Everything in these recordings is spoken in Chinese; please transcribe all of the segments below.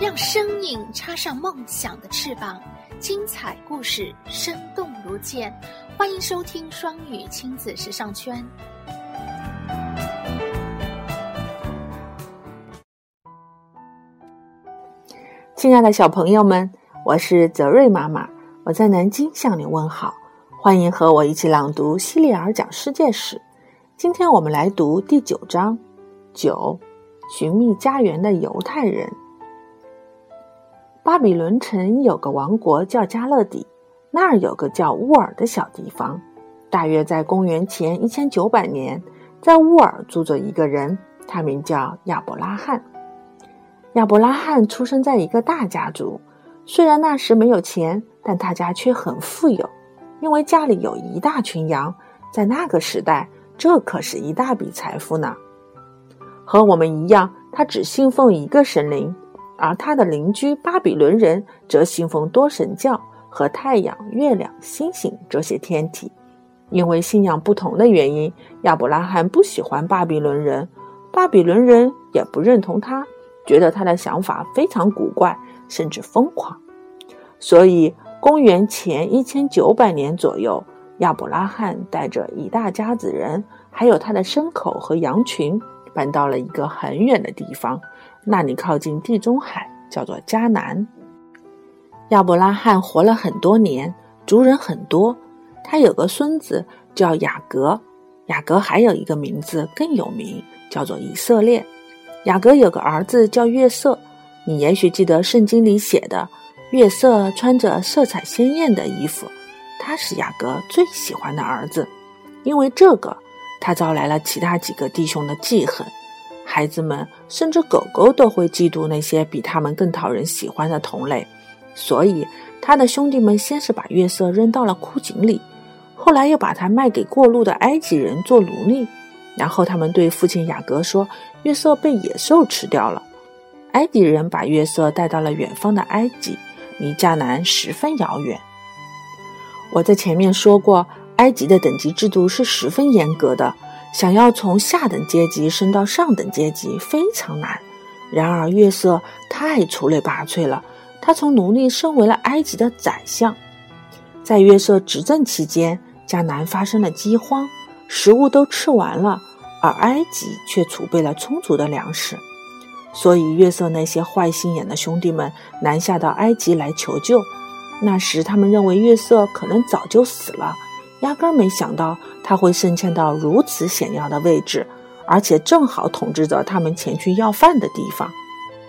让生命插上梦想的翅膀，精彩故事生动如见。欢迎收听双语亲子时尚圈。亲爱的小朋友们，我是泽瑞妈妈，我在南京向你问好。欢迎和我一起朗读《希利尔讲世界史》。今天我们来读第九章：九，寻觅家园的犹太人。巴比伦城有个王国叫加勒底，那儿有个叫乌尔的小地方。大约在公元前一千九百年，在乌尔住着一个人，他名叫亚伯拉罕。亚伯拉罕出生在一个大家族，虽然那时没有钱，但他家却很富有，因为家里有一大群羊。在那个时代，这可是一大笔财富呢。和我们一样，他只信奉一个神灵。而他的邻居巴比伦人则信奉多神教和太阳、月亮、星星这些天体。因为信仰不同的原因，亚伯拉罕不喜欢巴比伦人，巴比伦人也不认同他，觉得他的想法非常古怪，甚至疯狂。所以，公元前一千九百年左右，亚伯拉罕带着一大家子人，还有他的牲口和羊群，搬到了一个很远的地方。那里靠近地中海，叫做迦南。亚伯拉罕活了很多年，族人很多。他有个孙子叫雅各，雅各还有一个名字更有名，叫做以色列。雅各有个儿子叫约瑟，你也许记得圣经里写的，约瑟穿着色彩鲜艳的衣服，他是雅各最喜欢的儿子。因为这个，他招来了其他几个弟兄的记恨。孩子们甚至狗狗都会嫉妒那些比他们更讨人喜欢的同类，所以他的兄弟们先是把月色扔到了枯井里，后来又把他卖给过路的埃及人做奴隶。然后他们对父亲雅各说：“月色被野兽吃掉了。”埃及人把月色带到了远方的埃及，离迦南十分遥远。我在前面说过，埃及的等级制度是十分严格的。想要从下等阶级升到上等阶级非常难。然而约瑟太出类拔萃了，他从奴隶升为了埃及的宰相。在约瑟执政期间，迦南发生了饥荒，食物都吃完了，而埃及却储备了充足的粮食。所以约瑟那些坏心眼的兄弟们南下到埃及来求救。那时他们认为约瑟可能早就死了。压根儿没想到他会升迁到如此显要的位置，而且正好统治着他们前去要饭的地方。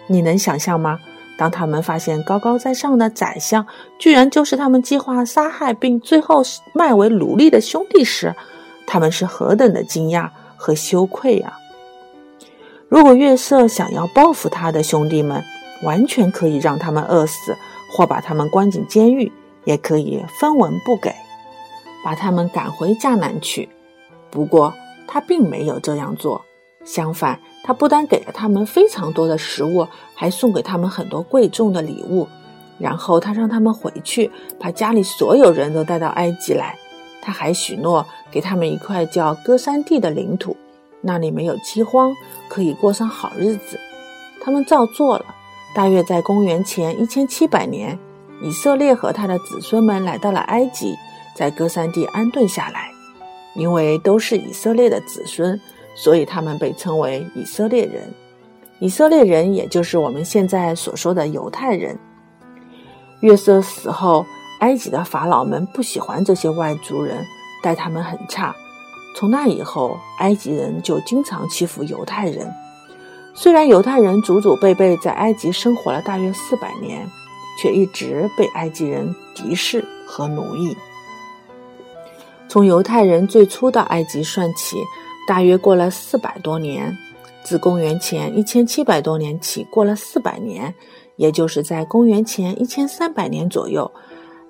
你能想象吗？当他们发现高高在上的宰相居然就是他们计划杀害并最后卖为奴隶的兄弟时，他们是何等的惊讶和羞愧呀！如果月色想要报复他的兄弟们，完全可以让他们饿死，或把他们关进监狱，也可以分文不给。把他们赶回迦南去，不过他并没有这样做。相反，他不但给了他们非常多的食物，还送给他们很多贵重的礼物。然后他让他们回去，把家里所有人都带到埃及来。他还许诺给他们一块叫歌山地的领土，那里没有饥荒，可以过上好日子。他们照做了。大约在公元前一千七百年，以色列和他的子孙们来到了埃及。在歌山地安顿下来，因为都是以色列的子孙，所以他们被称为以色列人。以色列人也就是我们现在所说的犹太人。约瑟死后，埃及的法老们不喜欢这些外族人，待他们很差。从那以后，埃及人就经常欺负犹太人。虽然犹太人祖祖辈辈在埃及生活了大约四百年，却一直被埃及人敌视和奴役。从犹太人最初到埃及算起，大约过了四百多年。自公元前一千七百多年起，过了四百年，也就是在公元前一千三百年左右，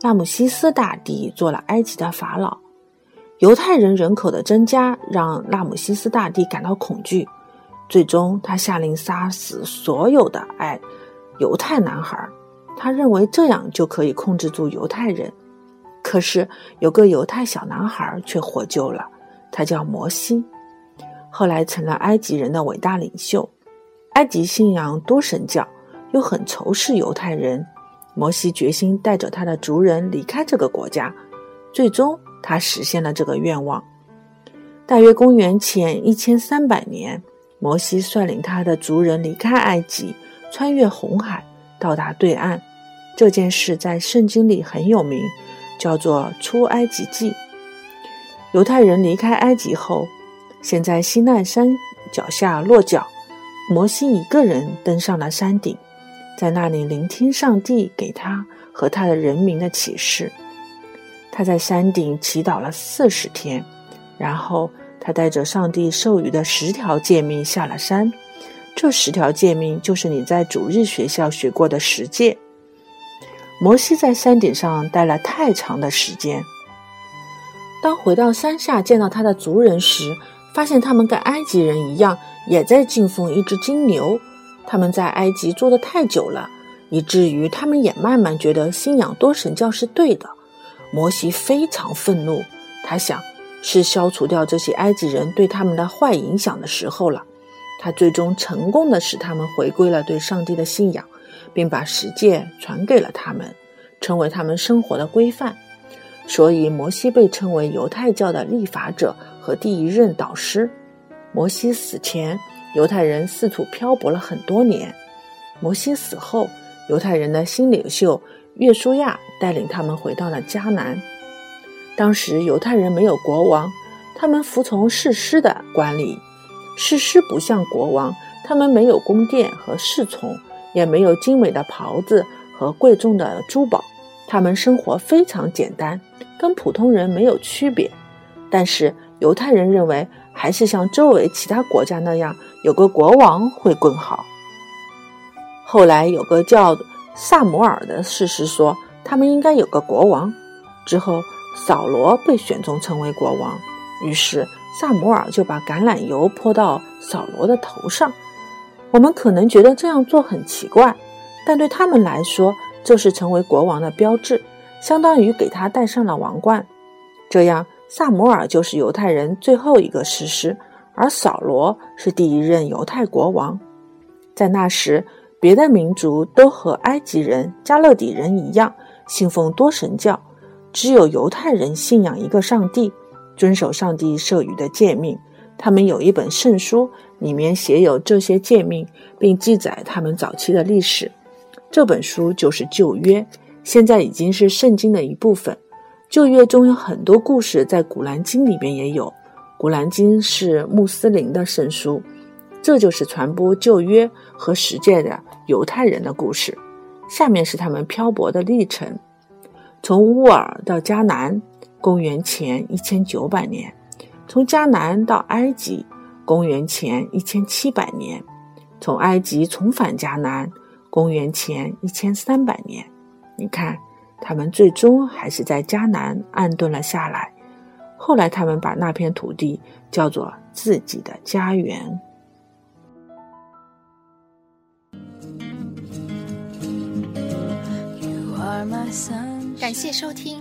拉姆西斯大帝做了埃及的法老。犹太人人口的增加让拉姆西斯大帝感到恐惧，最终他下令杀死所有的爱犹太男孩，他认为这样就可以控制住犹太人。可是有个犹太小男孩却获救了，他叫摩西，后来成了埃及人的伟大领袖。埃及信仰多神教，又很仇视犹太人。摩西决心带着他的族人离开这个国家，最终他实现了这个愿望。大约公元前一千三百年，摩西率领他的族人离开埃及，穿越红海，到达对岸。这件事在圣经里很有名，叫做《出埃及记》。犹太人离开埃及后，先在西奈山脚下落脚。摩西一个人登上了山顶。在那里聆听上帝给他和他的人民的启示。他在山顶祈祷了四十天，然后他带着上帝授予的十条诫命下了山。这十条诫命就是你在主日学校学过的十诫。摩西在山顶上待了太长的时间。当回到山下见到他的族人时，发现他们跟埃及人一样，也在敬奉一只金牛。他们在埃及住的太久了，以至于他们也慢慢觉得信仰多神教是对的。摩西非常愤怒，他想是消除掉这些埃及人对他们的坏影响的时候了。他最终成功的使他们回归了对上帝的信仰，并把十诫传给了他们，成为他们生活的规范。所以，摩西被称为犹太教的立法者和第一任导师。摩西死前。犹太人四处漂泊了很多年。摩西死后，犹太人的新领袖约书亚带领他们回到了迦南。当时犹太人没有国王，他们服从士师的管理。士师不像国王，他们没有宫殿和侍从，也没有精美的袍子和贵重的珠宝。他们生活非常简单，跟普通人没有区别。但是犹太人认为，还是像周围其他国家那样。有个国王会更好。后来有个叫萨摩尔的士师说，他们应该有个国王。之后扫罗被选中成为国王，于是萨摩尔就把橄榄油泼到扫罗的头上。我们可能觉得这样做很奇怪，但对他们来说，这是成为国王的标志，相当于给他戴上了王冠。这样，萨摩尔就是犹太人最后一个士师。而扫罗是第一任犹太国王，在那时，别的民族都和埃及人、加勒底人一样信奉多神教，只有犹太人信仰一个上帝，遵守上帝授予的诫命。他们有一本圣书，里面写有这些诫命，并记载他们早期的历史。这本书就是旧约，现在已经是圣经的一部分。旧约中有很多故事，在古兰经里面也有。古兰经是穆斯林的圣书，这就是传播旧约和十诫的犹太人的故事。下面是他们漂泊的历程：从乌尔到迦南，公元前一千九百年；从迦南到埃及，公元前一千七百年；从埃及重返迦南，公元前一千三百年。你看，他们最终还是在迦南安顿了下来。后来，他们把那片土地叫做自己的家园。感谢收听。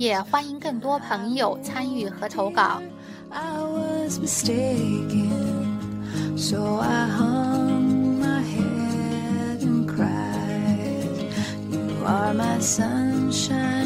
也欢迎更多朋友参与和投稿。sunshine